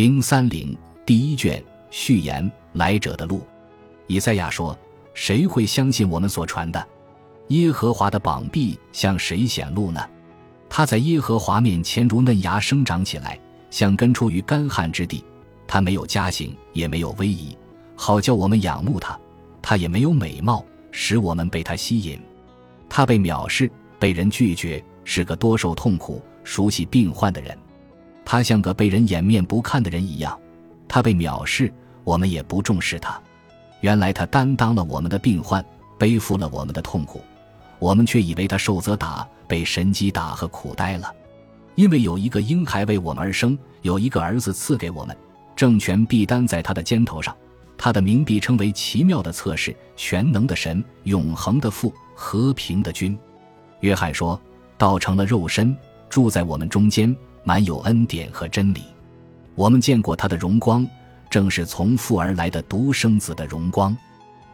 零三零第一卷序言：来者的路。以赛亚说：“谁会相信我们所传的？耶和华的膀臂向谁显露呢？他在耶和华面前如嫩芽生长起来，像根出于干旱之地。他没有家形，也没有威仪，好叫我们仰慕他；他也没有美貌，使我们被他吸引。他被藐视，被人拒绝，是个多受痛苦、熟悉病患的人。”他像个被人掩面不看的人一样，他被藐视，我们也不重视他。原来他担当了我们的病患，背负了我们的痛苦，我们却以为他受责打，被神击打和苦待了。因为有一个婴孩为我们而生，有一个儿子赐给我们，政权必担在他的肩头上，他的名必称为奇妙的测试、全能的神、永恒的父、和平的君。约翰说道成了肉身，住在我们中间。满有恩典和真理，我们见过他的荣光，正是从父而来的独生子的荣光。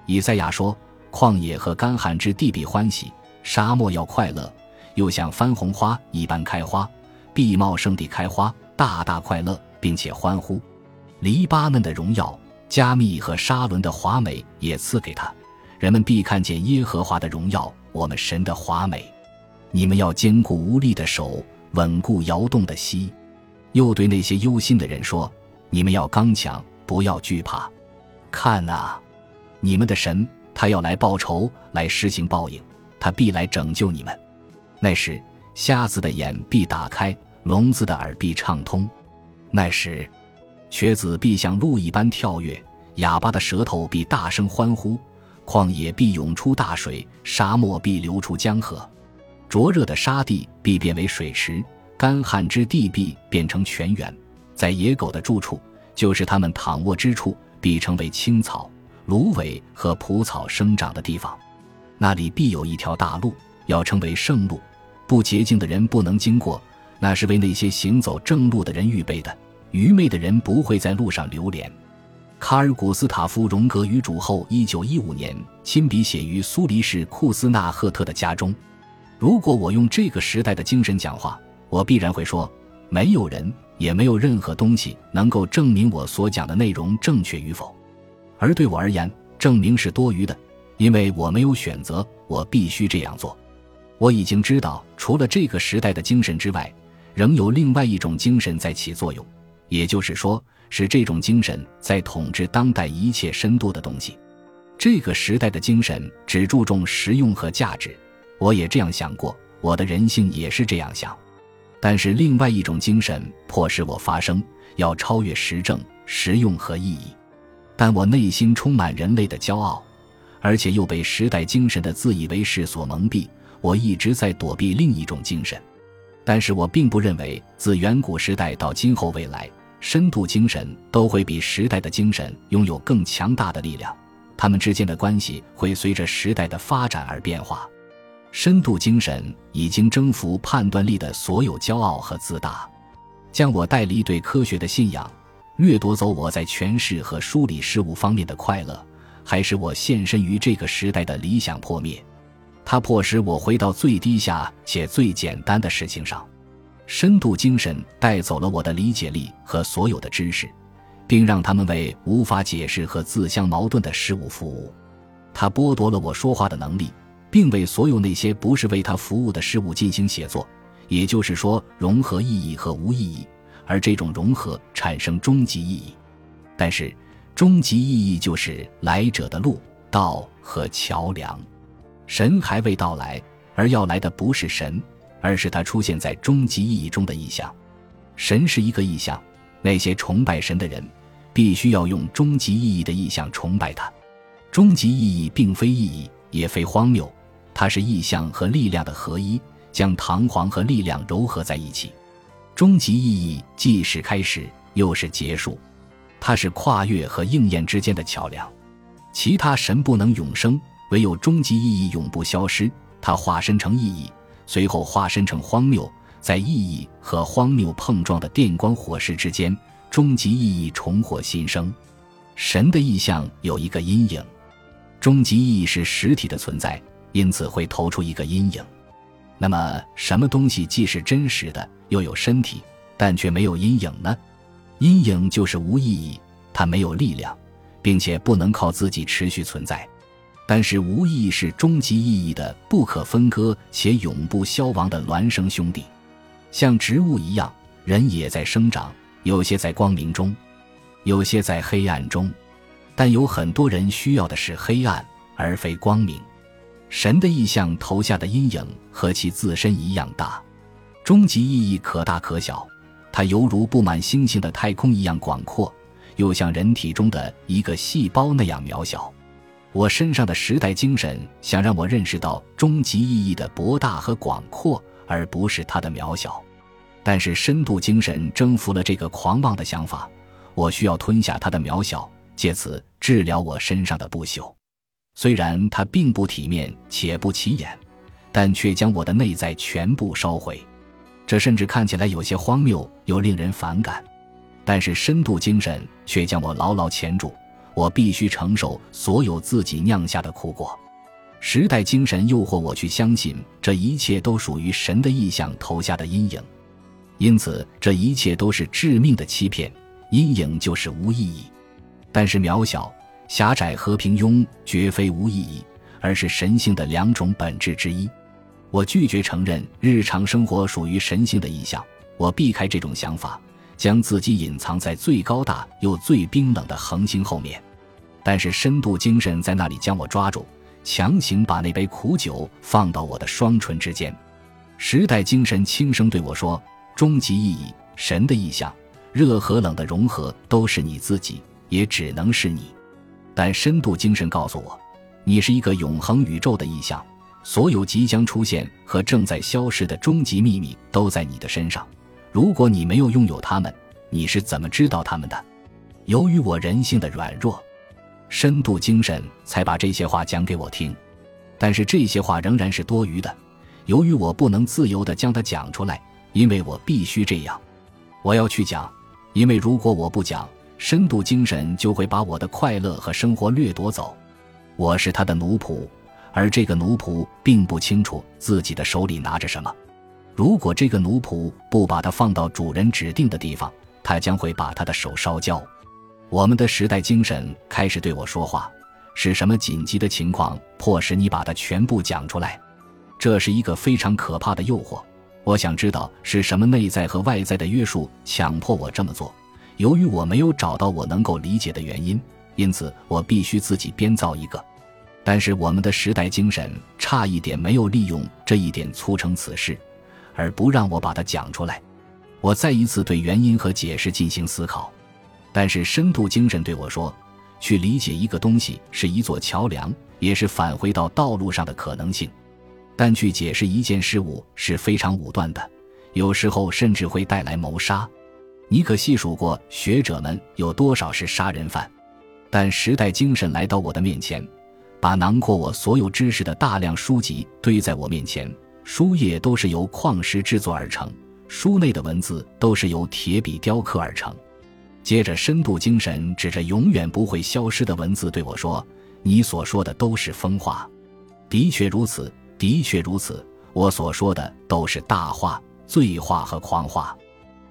以赛亚说：“旷野和干旱之地必欢喜，沙漠要快乐，又像番红花一般开花，必茂盛地开花，大大快乐，并且欢呼。黎巴嫩的荣耀，加密和沙伦的华美也赐给他，人们必看见耶和华的荣耀，我们神的华美。你们要坚固无力的手。”稳固摇动的膝，又对那些忧心的人说：“你们要刚强，不要惧怕。看啊，你们的神，他要来报仇，来施行报应，他必来拯救你们。那时，瞎子的眼必打开，聋子的耳必畅通。那时，瘸子必像鹿一般跳跃，哑巴的舌头必大声欢呼。旷野必涌出大水，沙漠必流出江河。”灼热的沙地必变为水池，干旱之地必变成泉源，在野狗的住处，就是它们躺卧之处，必成为青草、芦苇和蒲草生长的地方。那里必有一条大路，要称为圣路，不洁净的人不能经过，那是为那些行走正路的人预备的。愚昧的人不会在路上流连。卡尔古斯塔夫·荣格于主后一九一五年亲笔写于苏黎世库斯纳赫特的家中。如果我用这个时代的精神讲话，我必然会说：没有人，也没有任何东西能够证明我所讲的内容正确与否。而对我而言，证明是多余的，因为我没有选择，我必须这样做。我已经知道，除了这个时代的精神之外，仍有另外一种精神在起作用，也就是说，是这种精神在统治当代一切深度的东西。这个时代的精神只注重实用和价值。我也这样想过，我的人性也是这样想，但是另外一种精神迫使我发声，要超越实证、实用和意义。但我内心充满人类的骄傲，而且又被时代精神的自以为是所蒙蔽。我一直在躲避另一种精神，但是我并不认为自远古时代到今后未来，深度精神都会比时代的精神拥有更强大的力量。他们之间的关系会随着时代的发展而变化。深度精神已经征服判断力的所有骄傲和自大，将我带离对科学的信仰，掠夺走我在诠释和梳理事物方面的快乐，还是我献身于这个时代的理想破灭？它迫使我回到最低下且最简单的事情上。深度精神带走了我的理解力和所有的知识，并让他们为无法解释和自相矛盾的事物服务。它剥夺了我说话的能力。并为所有那些不是为他服务的事物进行写作，也就是说，融合意义和无意义，而这种融合产生终极意义。但是，终极意义就是来者的路、道和桥梁。神还未到来，而要来的不是神，而是他出现在终极意义中的意象。神是一个意象，那些崇拜神的人必须要用终极意义的意象崇拜他。终极意义并非意义，也非荒谬。它是意象和力量的合一，将堂皇和力量糅合在一起。终极意义既是开始，又是结束。它是跨越和应验之间的桥梁。其他神不能永生，唯有终极意义永不消失。它化身成意义，随后化身成荒谬，在意义和荒谬碰撞的电光火石之间，终极意义重获新生。神的意象有一个阴影，终极意义是实体的存在。因此会投出一个阴影。那么，什么东西既是真实的，又有身体，但却没有阴影呢？阴影就是无意义，它没有力量，并且不能靠自己持续存在。但是无意义是终极意义的不可分割且永不消亡的孪生兄弟，像植物一样，人也在生长，有些在光明中，有些在黑暗中，但有很多人需要的是黑暗而非光明。神的意象投下的阴影和其自身一样大，终极意义可大可小，它犹如布满星星的太空一样广阔，又像人体中的一个细胞那样渺小。我身上的时代精神想让我认识到终极意义的博大和广阔，而不是它的渺小。但是深度精神征服了这个狂妄的想法，我需要吞下它的渺小，借此治疗我身上的不朽。虽然它并不体面且不起眼，但却将我的内在全部烧毁。这甚至看起来有些荒谬又令人反感，但是深度精神却将我牢牢钳住。我必须承受所有自己酿下的苦果，时代精神诱惑我去相信这一切都属于神的意象投下的阴影，因此这一切都是致命的欺骗。阴影就是无意义，但是渺小、狭窄和平庸绝非无意义，而是神性的两种本质之一。我拒绝承认日常生活属于神性的意象，我避开这种想法。将自己隐藏在最高大又最冰冷的恒星后面，但是深度精神在那里将我抓住，强行把那杯苦酒放到我的双唇之间。时代精神轻声对我说：“终极意义，神的意象，热和冷的融合都是你自己，也只能是你。”但深度精神告诉我：“你是一个永恒宇宙的意象，所有即将出现和正在消失的终极秘密都在你的身上。”如果你没有拥有他们，你是怎么知道他们的？由于我人性的软弱，深度精神才把这些话讲给我听。但是这些话仍然是多余的，由于我不能自由地将它讲出来，因为我必须这样。我要去讲，因为如果我不讲，深度精神就会把我的快乐和生活掠夺走。我是他的奴仆，而这个奴仆并不清楚自己的手里拿着什么。如果这个奴仆不把它放到主人指定的地方，他将会把他的手烧焦。我们的时代精神开始对我说话：是什么紧急的情况迫使你把它全部讲出来？这是一个非常可怕的诱惑。我想知道是什么内在和外在的约束强迫我这么做。由于我没有找到我能够理解的原因，因此我必须自己编造一个。但是我们的时代精神差一点没有利用这一点促成此事。而不让我把它讲出来，我再一次对原因和解释进行思考，但是深度精神对我说：“去理解一个东西是一座桥梁，也是返回到道路上的可能性；但去解释一件事物是非常武断的，有时候甚至会带来谋杀。你可细数过学者们有多少是杀人犯？但时代精神来到我的面前，把囊括我所有知识的大量书籍堆在我面前。”书页都是由矿石制作而成，书内的文字都是由铁笔雕刻而成。接着，深度精神指着永远不会消失的文字对我说：“你所说的都是疯话。”的确如此，的确如此。我所说的都是大话、醉话和狂话。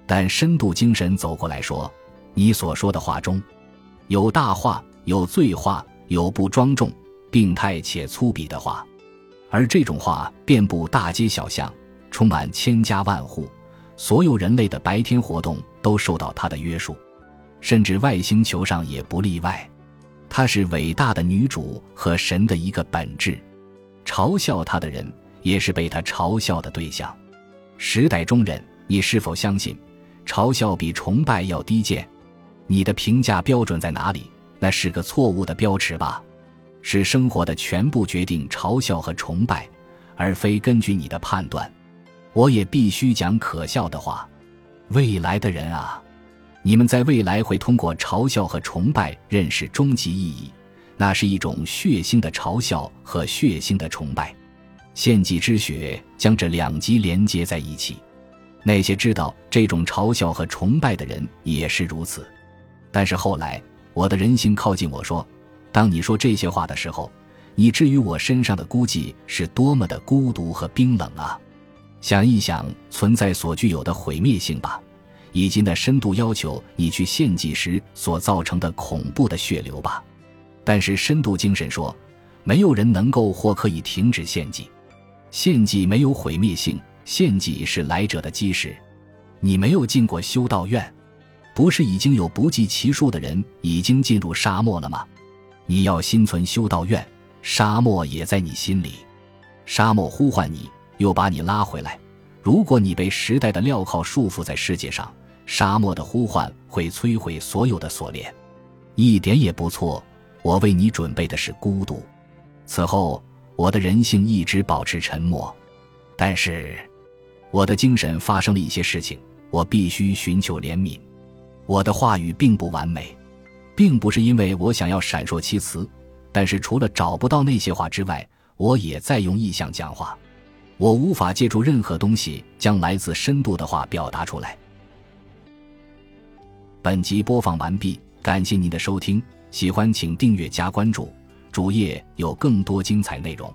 但深度精神走过来说：“你所说的话中，有大话，有醉话，有不庄重、病态且粗鄙的话。”而这种话遍布大街小巷，充满千家万户，所有人类的白天活动都受到它的约束，甚至外星球上也不例外。她是伟大的女主和神的一个本质，嘲笑她的人也是被她嘲笑的对象。时代中人，你是否相信，嘲笑比崇拜要低贱？你的评价标准在哪里？那是个错误的标尺吧。是生活的全部决定嘲笑和崇拜，而非根据你的判断。我也必须讲可笑的话。未来的人啊，你们在未来会通过嘲笑和崇拜认识终极意义，那是一种血腥的嘲笑和血腥的崇拜。献祭之血将这两极连接在一起。那些知道这种嘲笑和崇拜的人也是如此。但是后来，我的人性靠近我说。当你说这些话的时候，你至于我身上的孤寂是多么的孤独和冰冷啊！想一想存在所具有的毁灭性吧，以及那深度要求你去献祭时所造成的恐怖的血流吧。但是深度精神说，没有人能够或可以停止献祭。献祭没有毁灭性，献祭是来者的基石。你没有进过修道院，不是已经有不计其数的人已经进入沙漠了吗？你要心存修道院，沙漠也在你心里。沙漠呼唤你，又把你拉回来。如果你被时代的镣铐束缚在世界上，沙漠的呼唤会摧毁所有的锁链。一点也不错，我为你准备的是孤独。此后，我的人性一直保持沉默，但是，我的精神发生了一些事情，我必须寻求怜悯。我的话语并不完美，并不是因为我想要闪烁其词，但是除了找不到那些话之外，我也在用意象讲话。我无法借助任何东西将来自深度的话表达出来。本集播放完毕，感谢您的收听，喜欢请订阅加关注，主页有更多精彩内容。